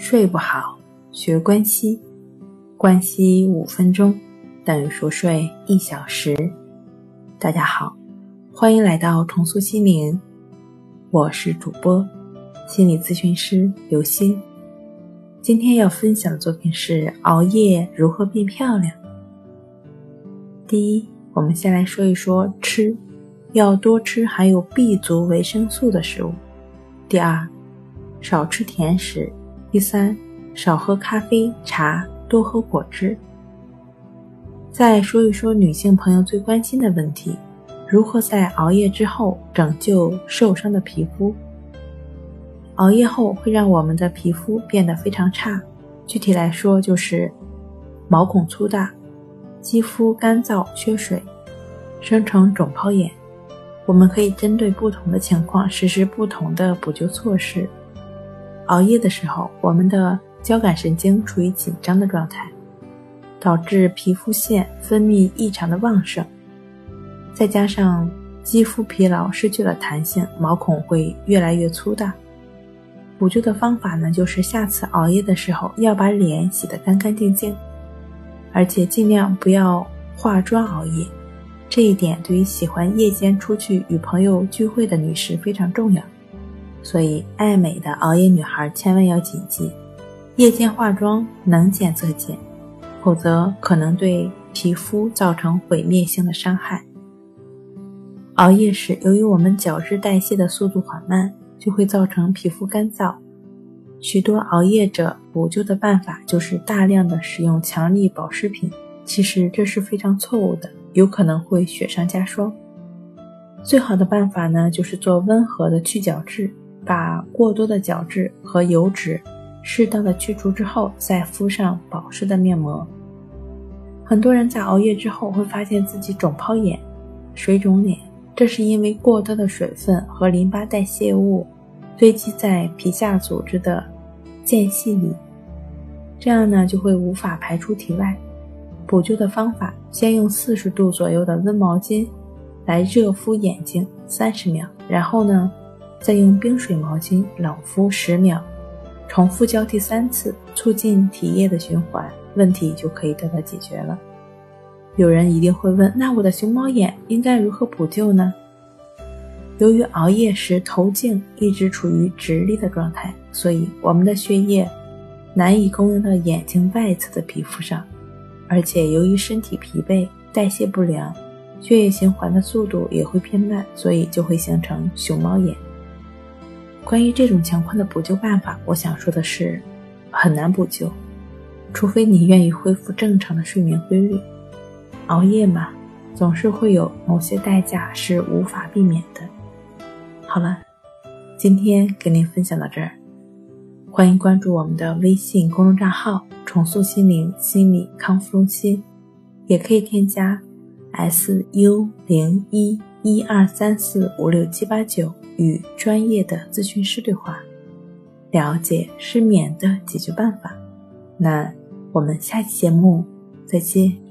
睡不好，学关西，关西五分钟等于熟睡一小时。大家好，欢迎来到重塑心灵，我是主播心理咨询师刘星。今天要分享的作品是熬夜如何变漂亮。第一，我们先来说一说吃，要多吃含有 B 族维生素的食物。第二，少吃甜食。第三，少喝咖啡、茶，多喝果汁。再说一说女性朋友最关心的问题：如何在熬夜之后拯救受伤的皮肤？熬夜后会让我们的皮肤变得非常差，具体来说就是毛孔粗大、肌肤干燥缺水、生成肿泡眼。我们可以针对不同的情况实施不同的补救措施。熬夜的时候，我们的交感神经处于紧张的状态，导致皮肤腺分泌异常的旺盛，再加上肌肤疲劳失去了弹性，毛孔会越来越粗大。补救的方法呢，就是下次熬夜的时候要把脸洗得干干净净，而且尽量不要化妆熬夜。这一点对于喜欢夜间出去与朋友聚会的女士非常重要。所以，爱美的熬夜女孩千万要谨记：夜间化妆能减则减，否则可能对皮肤造成毁灭性的伤害。熬夜时，由于我们角质代谢的速度缓慢，就会造成皮肤干燥。许多熬夜者补救的办法就是大量的使用强力保湿品，其实这是非常错误的，有可能会雪上加霜。最好的办法呢，就是做温和的去角质。把过多的角质和油脂适当的去除之后，再敷上保湿的面膜。很多人在熬夜之后会发现自己肿泡眼、水肿脸，这是因为过多的水分和淋巴代谢物堆积在皮下组织的间隙里，这样呢就会无法排出体外。补救的方法：先用四十度左右的温毛巾来热敷眼睛三十秒，然后呢。再用冰水毛巾冷敷十秒，重复交替三次，促进体液的循环，问题就可以得到解决了。有人一定会问，那我的熊猫眼应该如何补救呢？由于熬夜时头颈一直处于直立的状态，所以我们的血液难以供应到眼睛外侧的皮肤上，而且由于身体疲惫、代谢不良，血液循环的速度也会偏慢，所以就会形成熊猫眼。关于这种情况的补救办法，我想说的是，很难补救，除非你愿意恢复正常的睡眠规律。熬夜嘛，总是会有某些代价是无法避免的。好了，今天跟您分享到这儿，欢迎关注我们的微信公众账号“重塑心灵心理康复中心”，也可以添加 “s u 零一一二三四五六七八九”。与专业的咨询师对话，了解失眠的解决办法。那我们下期节目再见。